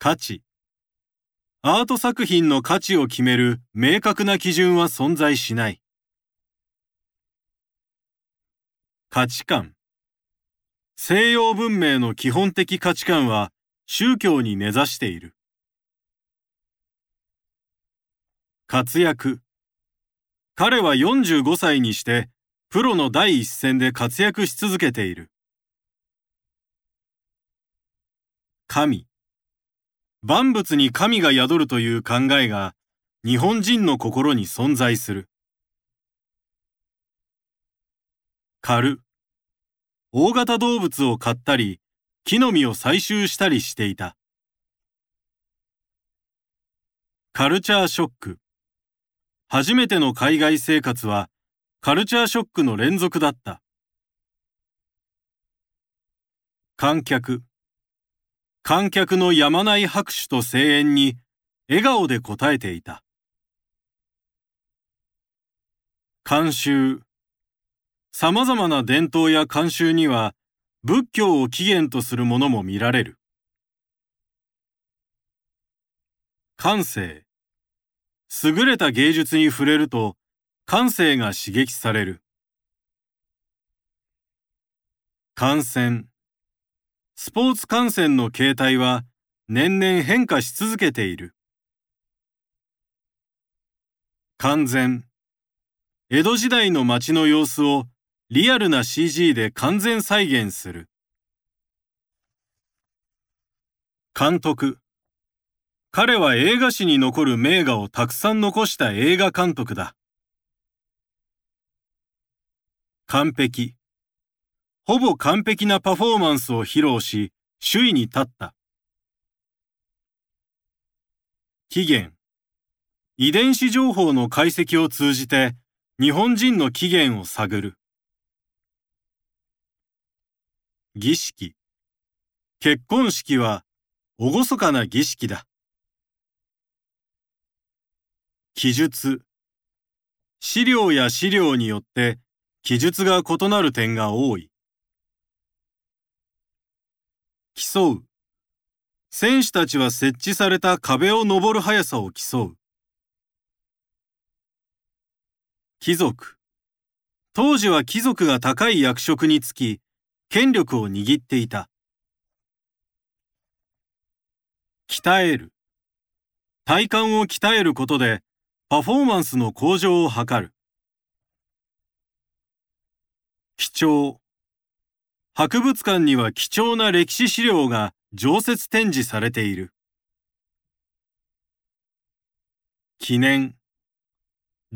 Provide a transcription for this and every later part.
価値アート作品の価値を決める明確な基準は存在しない。価値観西洋文明の基本的価値観は宗教に根ざしている。活躍彼は45歳にしてプロの第一線で活躍し続けている。神万物に神が宿るという考えが日本人の心に存在する。狩大型動物を飼ったり木の実を採集したりしていた。カルチャーショック初めての海外生活はカルチャーショックの連続だった。観客観客のやまない拍手と声援に笑顔で応えていた。慣習様々な伝統や慣習には仏教を起源とするものも見られる。感性優れた芸術に触れると感性が刺激される。感染スポーツ観戦の形態は年々変化し続けている。完全江戸時代の街の様子をリアルな CG で完全再現する。監督彼は映画史に残る名画をたくさん残した映画監督だ。完璧。ほぼ完璧なパフォーマンスを披露し、首位に立った。起源。遺伝子情報の解析を通じて、日本人の起源を探る。儀式。結婚式は、厳かな儀式だ。記述。資料や資料によって記述が異なる点が多い。競う。選手たちは設置された壁を登る速さを競う。貴族。当時は貴族が高い役職につき、権力を握っていた。鍛える。体幹を鍛えることで、パフォーマンスの向上を図る。貴重。博物館には貴重な歴史資料が常設展示されている。記念。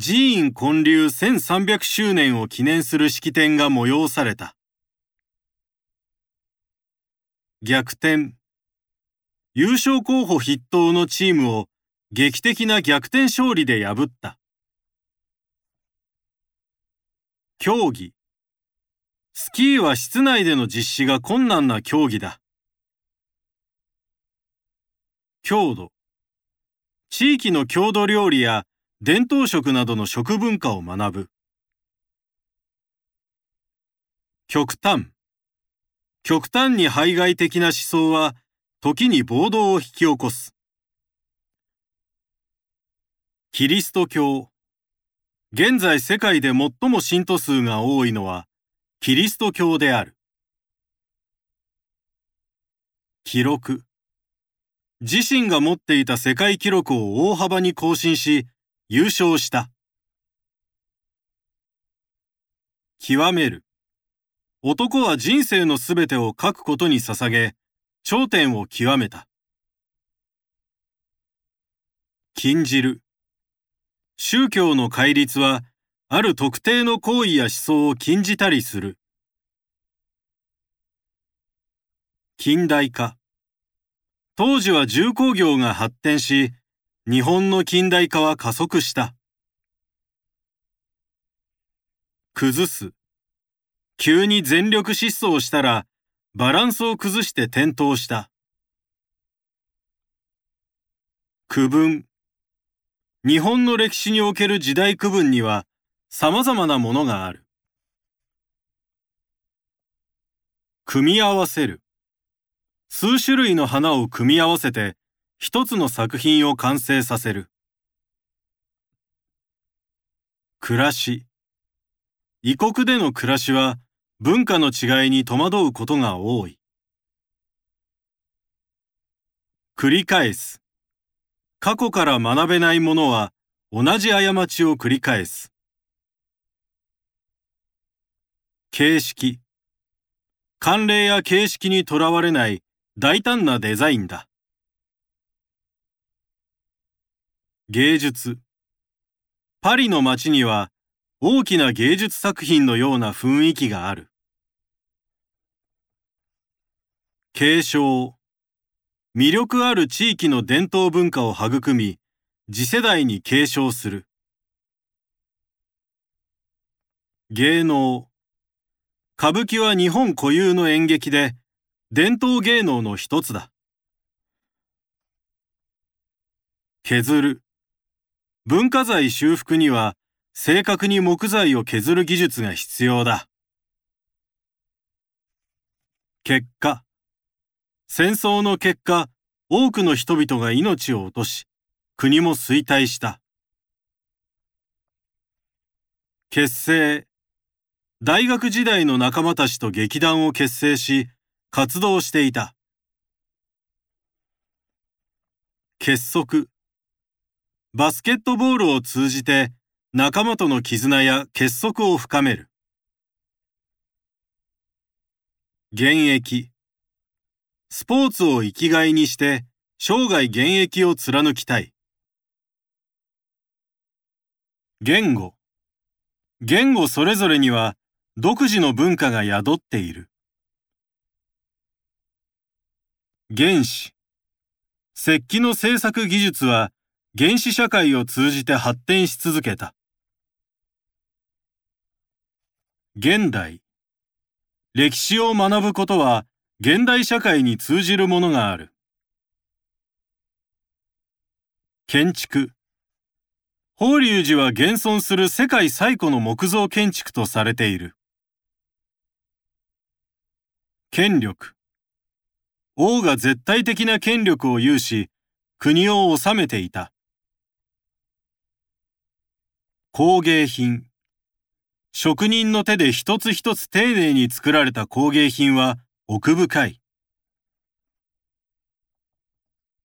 寺院建立1300周年を記念する式典が催された。逆転。優勝候補筆頭のチームを劇的な逆転勝利で破った。競技スキーは室内での実施が困難な競技だ。郷土地域の郷土料理や伝統食などの食文化を学ぶ。極端極端に排外的な思想は時に暴動を引き起こす。キリスト教現在世界で最も信徒数が多いのはキリスト教である。記録自身が持っていた世界記録を大幅に更新し優勝した。極める男は人生のすべてを書くことに捧げ頂点を極めた。禁じる宗教の戒律は、ある特定の行為や思想を禁じたりする。近代化。当時は重工業が発展し、日本の近代化は加速した。崩す。急に全力疾走したら、バランスを崩して転倒した。区分。日本の歴史における時代区分には様々なものがある。組み合わせる。数種類の花を組み合わせて一つの作品を完成させる。暮らし。異国での暮らしは文化の違いに戸惑うことが多い。繰り返す。過去から学べないものは同じ過ちを繰り返す。形式。慣例や形式にとらわれない大胆なデザインだ。芸術。パリの街には大きな芸術作品のような雰囲気がある。継承。魅力ある地域の伝統文化を育み、次世代に継承する。芸能。歌舞伎は日本固有の演劇で、伝統芸能の一つだ。削る。文化財修復には、正確に木材を削る技術が必要だ。結果。戦争の結果、多くの人々が命を落とし、国も衰退した。結成。大学時代の仲間たちと劇団を結成し、活動していた。結束。バスケットボールを通じて仲間との絆や結束を深める。現役。スポーツを生きがいにして生涯現役を貫きたい。言語。言語それぞれには独自の文化が宿っている。原子。石器の製作技術は原始社会を通じて発展し続けた。現代。歴史を学ぶことは現代社会に通じるものがある。建築。法隆寺は現存する世界最古の木造建築とされている。権力。王が絶対的な権力を有し、国を治めていた。工芸品。職人の手で一つ一つ丁寧に作られた工芸品は奥深い。